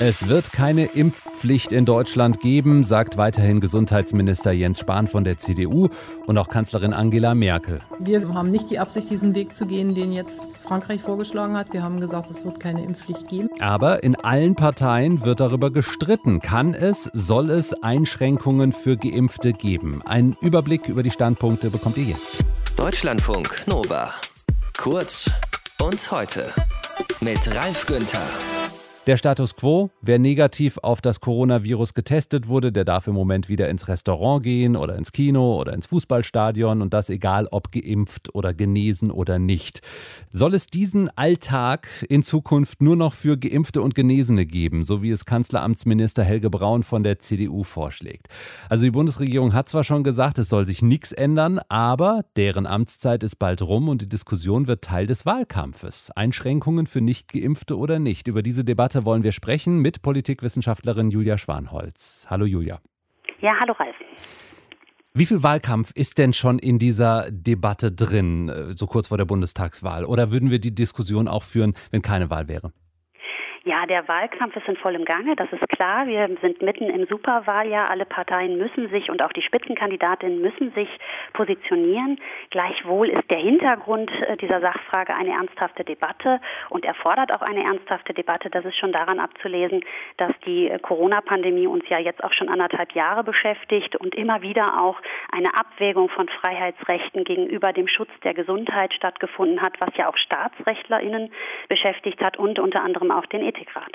Es wird keine Impfpflicht in Deutschland geben, sagt weiterhin Gesundheitsminister Jens Spahn von der CDU und auch Kanzlerin Angela Merkel. Wir haben nicht die Absicht, diesen Weg zu gehen, den jetzt Frankreich vorgeschlagen hat. Wir haben gesagt, es wird keine Impfpflicht geben. Aber in allen Parteien wird darüber gestritten. Kann es, soll es Einschränkungen für Geimpfte geben? Ein Überblick über die Standpunkte bekommt ihr jetzt. Deutschlandfunk Nova. Kurz und heute mit Ralf Günther. Der Status quo, wer negativ auf das Coronavirus getestet wurde, der darf im Moment wieder ins Restaurant gehen oder ins Kino oder ins Fußballstadion und das egal ob geimpft oder genesen oder nicht. Soll es diesen Alltag in Zukunft nur noch für geimpfte und Genesene geben, so wie es Kanzleramtsminister Helge Braun von der CDU vorschlägt? Also die Bundesregierung hat zwar schon gesagt, es soll sich nichts ändern, aber deren Amtszeit ist bald rum und die Diskussion wird Teil des Wahlkampfes. Einschränkungen für nicht geimpfte oder nicht. Über diese Debatte Debatte wollen wir sprechen mit Politikwissenschaftlerin Julia Schwanholz. Hallo Julia. Ja, hallo Ralf. Wie viel Wahlkampf ist denn schon in dieser Debatte drin, äh, so kurz vor der Bundestagswahl? Oder würden wir die Diskussion auch führen, wenn keine Wahl wäre? Ja, der Wahlkampf ist in vollem Gange, das ist klar. Wir sind mitten im Superwahljahr. Alle Parteien müssen sich und auch die Spitzenkandidatinnen müssen sich positionieren. Gleichwohl ist der Hintergrund äh, dieser Sachfrage eine ernsthafte Debatte und erfordert auch eine ernsthafte Debatte. Das ist schon daran abzulesen, dass die äh, Corona-Pandemie uns ja jetzt auch schon anderthalb Jahre beschäftigt und immer wieder auch eine Abwägung von Freiheitsrechten gegenüber dem Schutz der Gesundheit stattgefunden hat, was ja auch StaatsrechtlerInnen beschäftigt hat und unter anderem auch den Ethikrat.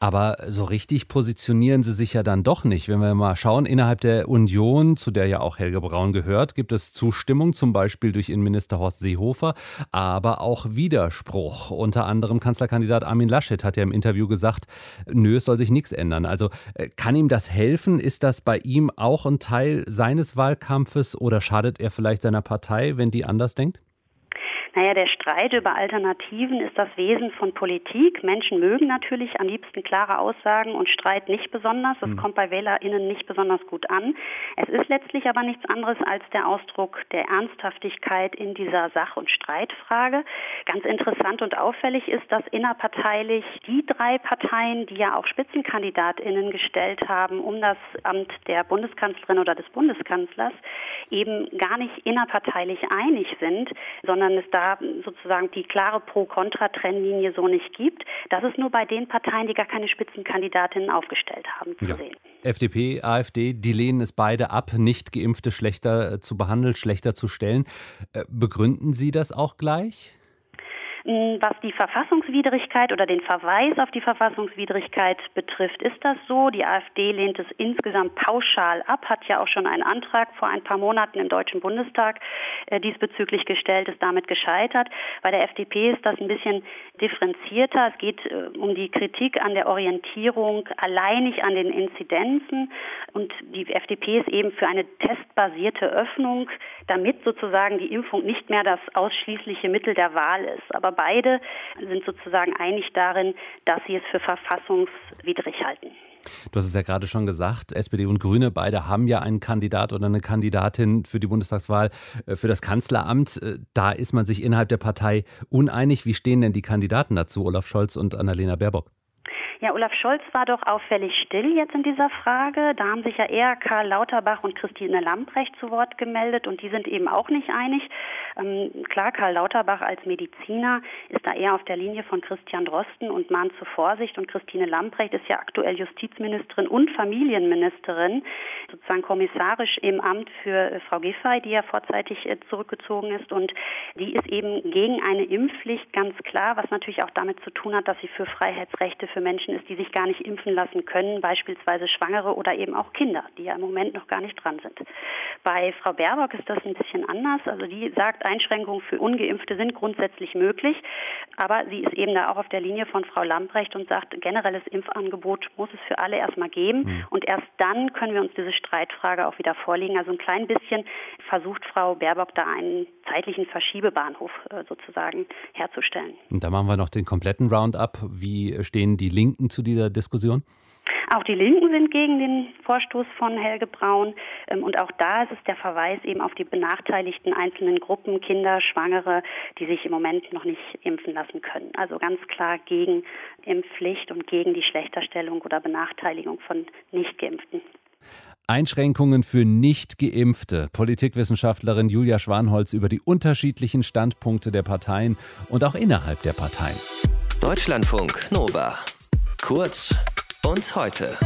Aber so richtig positionieren sie sich ja dann doch nicht. Wenn wir mal schauen, innerhalb der Union, zu der ja auch Helge Braun gehört, gibt es Zustimmung, zum Beispiel durch Innenminister Horst Seehofer, aber auch Widerspruch. Unter anderem Kanzlerkandidat Armin Laschet hat ja im Interview gesagt, nö, es soll sich nichts ändern. Also äh, kann ihm das helfen? Ist das bei ihm auch ein Teil seines Wahlkampfes oder schadet er vielleicht seiner Partei, wenn die anders denkt? Naja, der Streit über Alternativen ist das Wesen von Politik. Menschen mögen natürlich am liebsten klare Aussagen und Streit nicht besonders. Das mhm. kommt bei WählerInnen nicht besonders gut an. Es ist letztlich aber nichts anderes als der Ausdruck der Ernsthaftigkeit in dieser Sach- und Streitfrage. Ganz interessant und auffällig ist, dass innerparteilich die drei Parteien, die ja auch SpitzenkandidatInnen gestellt haben, um das Amt der Bundeskanzlerin oder des Bundeskanzlers, eben gar nicht innerparteilich einig sind, sondern es da sozusagen die klare Pro-Kontra-Trennlinie so nicht gibt. Das ist nur bei den Parteien, die gar keine Spitzenkandidatinnen aufgestellt haben, zu ja. sehen. FDP, AfD, die lehnen es beide ab, nicht Geimpfte schlechter äh, zu behandeln, schlechter zu stellen. Äh, begründen Sie das auch gleich? Was die Verfassungswidrigkeit oder den Verweis auf die Verfassungswidrigkeit betrifft, ist das so. Die AfD lehnt es insgesamt pauschal ab, hat ja auch schon einen Antrag vor ein paar Monaten im Deutschen Bundestag äh, diesbezüglich gestellt, ist damit gescheitert. Bei der FDP ist das ein bisschen differenzierter. Es geht äh, um die Kritik an der Orientierung alleinig an den Inzidenzen. Und die FDP ist eben für eine testbasierte Öffnung, damit sozusagen die Impfung nicht mehr das ausschließliche Mittel der Wahl ist. Aber beide sind sozusagen einig darin, dass sie es für verfassungswidrig halten. Du hast es ja gerade schon gesagt, SPD und Grüne, beide haben ja einen Kandidat oder eine Kandidatin für die Bundestagswahl äh, für das Kanzleramt. Äh, da ist man sich innerhalb der Partei uneinig. Wie stehen denn die Kandidaten dazu, Olaf Scholz und Annalena Baerbock? Ja, Olaf Scholz war doch auffällig still jetzt in dieser Frage. Da haben sich ja eher Karl Lauterbach und Christine Lambrecht zu Wort gemeldet und die sind eben auch nicht einig. Ähm, klar, Karl Lauterbach als Mediziner ist da eher auf der Linie von Christian Drosten und mahnt zur Vorsicht und Christine Lambrecht ist ja aktuell Justizministerin und Familienministerin, sozusagen kommissarisch im Amt für äh, Frau Giffey, die ja vorzeitig äh, zurückgezogen ist und die ist eben gegen eine Impfpflicht ganz klar, was natürlich auch damit zu tun hat, dass sie für Freiheitsrechte für Menschen ist, die sich gar nicht impfen lassen können, beispielsweise Schwangere oder eben auch Kinder, die ja im Moment noch gar nicht dran sind. Bei Frau Baerbock ist das ein bisschen anders. Also die sagt, Einschränkungen für Ungeimpfte sind grundsätzlich möglich, aber sie ist eben da auch auf der Linie von Frau Lamprecht und sagt, generelles Impfangebot muss es für alle erstmal geben mhm. und erst dann können wir uns diese Streitfrage auch wieder vorlegen. Also ein klein bisschen versucht Frau Baerbock da einen zeitlichen Verschiebebahnhof äh, sozusagen herzustellen. Und da machen wir noch den kompletten Roundup. Wie stehen die Linken Linken zu dieser Diskussion? Auch die Linken sind gegen den Vorstoß von Helge Braun. Ähm, und auch da ist es der Verweis eben auf die benachteiligten einzelnen Gruppen, Kinder, Schwangere, die sich im Moment noch nicht impfen lassen können. Also ganz klar gegen Impfpflicht und gegen die Schlechterstellung oder Benachteiligung von Nichtgeimpften. Einschränkungen für Nicht-Geimpfte. Politikwissenschaftlerin Julia Schwanholz über die unterschiedlichen Standpunkte der Parteien und auch innerhalb der Parteien. Deutschlandfunk Nova. Kurz und heute.